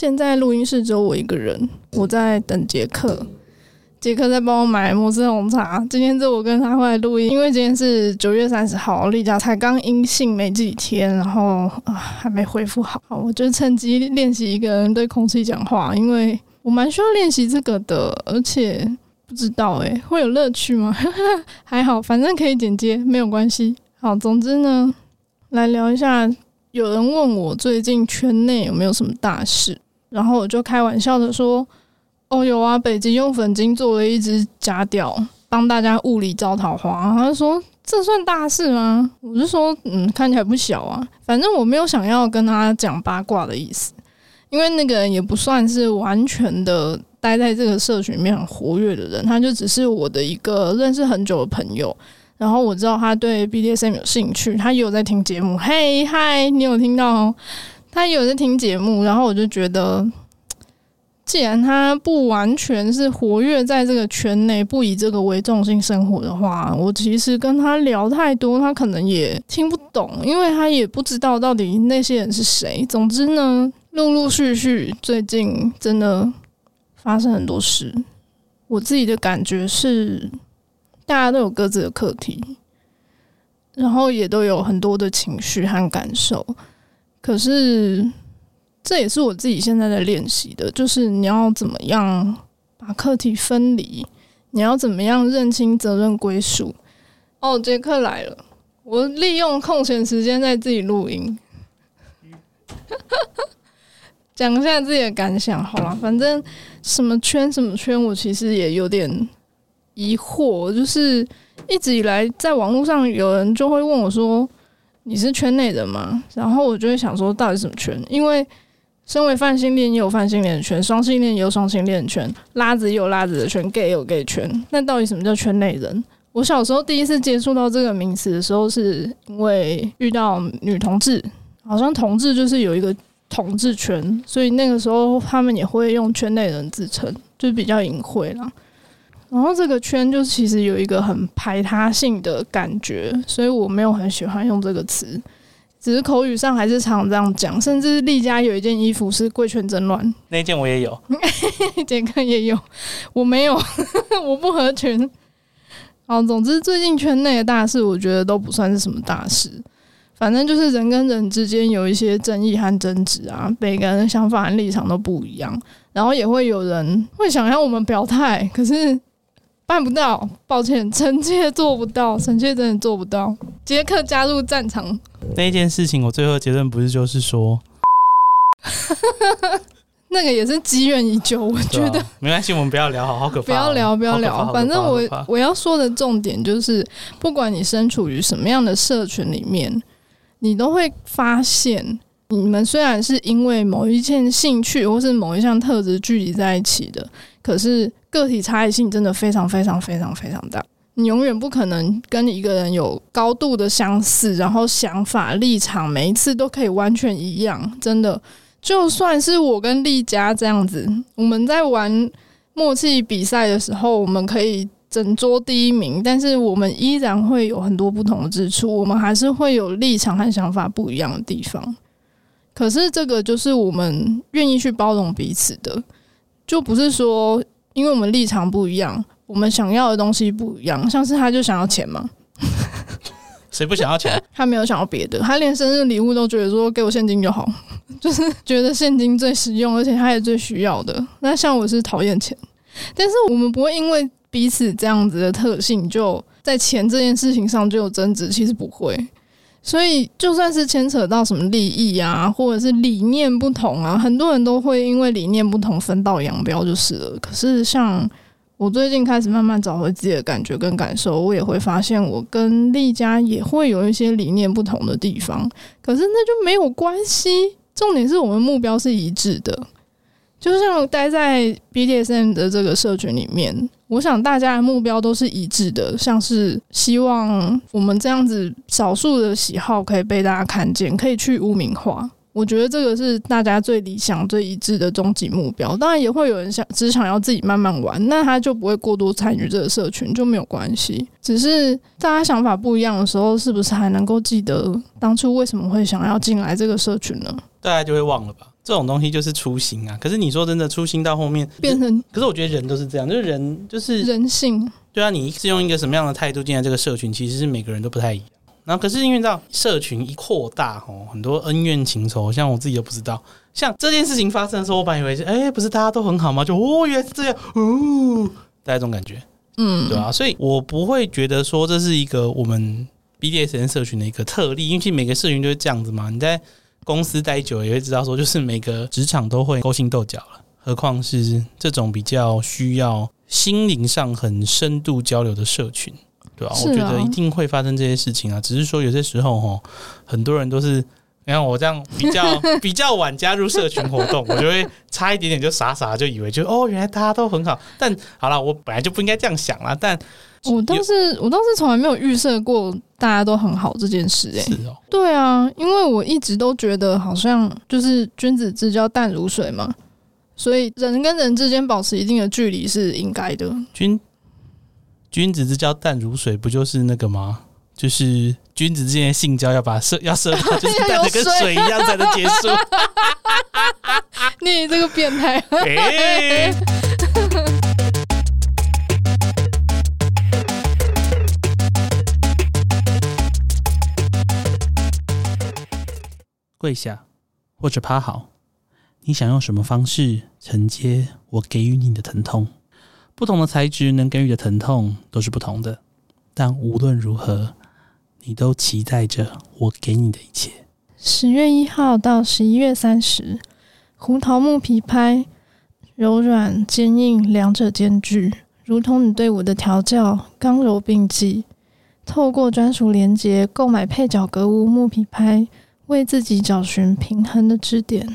现在录音室只有我一个人，我在等杰克。杰克在帮我买摩斯红茶。今天是我跟他回来录音，因为今天是九月三十号，栗嘉才刚阴性没几天，然后啊还没恢复好。我就趁机练习一个人对空气讲话，因为我蛮需要练习这个的，而且不知道诶、会有乐趣吗？还好，反正可以剪接，没有关系。好，总之呢，来聊一下。有人问我最近圈内有没有什么大事，然后我就开玩笑的说。哦，有啊，北极用粉晶做了一只假屌，帮大家物理招桃花。他说：“这算大事吗？”我就说：“嗯，看起来不小啊。反正我没有想要跟他讲八卦的意思，因为那个人也不算是完全的待在这个社群里面很活跃的人，他就只是我的一个认识很久的朋友。然后我知道他对 BDSM 有兴趣，他也有在听节目。嘿，嗨，你有听到哦？他有在听节目，然后我就觉得。既然他不完全是活跃在这个圈内，不以这个为重心生活的话，我其实跟他聊太多，他可能也听不懂，因为他也不知道到底那些人是谁。总之呢，陆陆续续最近真的发生很多事，我自己的感觉是，大家都有各自的课题，然后也都有很多的情绪和感受，可是。这也是我自己现在在练习的，就是你要怎么样把课题分离，你要怎么样认清责任归属。哦，杰克来了，我利用空闲时间在自己录音，讲一下自己的感想。好了，反正什么圈什么圈，我其实也有点疑惑，就是一直以来在网络上有人就会问我说：“你是圈内人吗？”然后我就会想说，到底什么圈？因为身为泛性恋也有泛性恋圈，双性恋也有双性恋圈，拉子也有拉子的圈，gay 也有 gay 圈。那到底什么叫圈内人？我小时候第一次接触到这个名词的时候，是因为遇到女同志，好像同志就是有一个同志圈，所以那个时候他们也会用圈内人自称，就比较隐晦啦。然后这个圈就其实有一个很排他性的感觉，所以我没有很喜欢用这个词。只是口语上还是常常这样讲，甚至栗嘉有一件衣服是贵圈真乱，那件我也有，杰克也有，我没有，我不合群。好，总之最近圈内的大事，我觉得都不算是什么大事，反正就是人跟人之间有一些争议和争执啊，每个人的想法和立场都不一样，然后也会有人会想要我们表态，可是。办不到，抱歉，臣妾做不到，臣妾真的做不到。杰克加入战场那一件事情，我最后结论不是就是说，那个也是积怨已久。我觉得、啊、没关系，我们不要聊，好好可怕、哦。不要聊，不要聊。反正我我要说的重点就是，不管你身处于什么样的社群里面，你都会发现，你们虽然是因为某一件兴趣或是某一项特质聚集在一起的，可是。个体差异性真的非常非常非常非常大，你永远不可能跟一个人有高度的相似，然后想法立场每一次都可以完全一样。真的，就算是我跟丽佳这样子，我们在玩默契比赛的时候，我们可以整桌第一名，但是我们依然会有很多不同的之处，我们还是会有立场和想法不一样的地方。可是这个就是我们愿意去包容彼此的，就不是说。因为我们立场不一样，我们想要的东西不一样。像是他就想要钱嘛，谁不想要钱？他没有想要别的，他连生日礼物都觉得说给我现金就好，就是觉得现金最实用，而且他也最需要的。那像我是讨厌钱，但是我们不会因为彼此这样子的特性，就在钱这件事情上就有争执。其实不会。所以，就算是牵扯到什么利益啊，或者是理念不同啊，很多人都会因为理念不同分道扬镳就是了。可是，像我最近开始慢慢找回自己的感觉跟感受，我也会发现，我跟丽佳也会有一些理念不同的地方。可是那就没有关系，重点是我们目标是一致的。就像待在 BDSM 的这个社群里面。我想大家的目标都是一致的，像是希望我们这样子少数的喜好可以被大家看见，可以去污名化。我觉得这个是大家最理想、最一致的终极目标。当然也会有人想只想要自己慢慢玩，那他就不会过多参与这个社群，就没有关系。只是大家想法不一样的时候，是不是还能够记得当初为什么会想要进来这个社群呢？大家就会忘了吧。这种东西就是初心啊。可是你说真的，初心到后面变成，可是我觉得人都是这样，就是人就是人性。对啊，你是用一个什么样的态度进来这个社群，其实是每个人都不太一样。然后可是因为这样，社群一扩大哦，很多恩怨情仇，像我自己都不知道。像这件事情发生的时候，我本来以为是，哎，不是大家都很好吗？就哦，原来是这样，哦，大家这种感觉，嗯，对啊，所以我不会觉得说这是一个我们 BDSN 社群的一个特例，因为其实每个社群都是这样子嘛。你在公司待久了也会知道，说就是每个职场都会勾心斗角了，何况是这种比较需要心灵上很深度交流的社群，对吧？啊，我觉得一定会发生这些事情啊，只是说有些时候哈，很多人都是。你看我这样比较 比较晚加入社群活动，我就会差一点点就傻傻就以为就哦，原来大家都很好。但好了，我本来就不应该这样想啦。但我倒是我倒是从来没有预设过大家都很好这件事欸。是哦，对啊，因为我一直都觉得好像就是君子之交淡如水嘛，所以人跟人之间保持一定的距离是应该的。君君子之交淡如水，不就是那个吗？就是君子之间性交要把射 要射到，就是带的跟水一样才能结束。你这个变态！欸、跪下或者趴好，你想用什么方式承接我给予你的疼痛？不同的材质能给予的疼痛都是不同的，但无论如何。你都期待着我给你的一切。十月一号到十一月三十，胡桃木皮拍，柔软坚硬两者兼具，如同你对我的调教，刚柔并济。透过专属连接购买配角格物木皮拍，为自己找寻平衡的支点。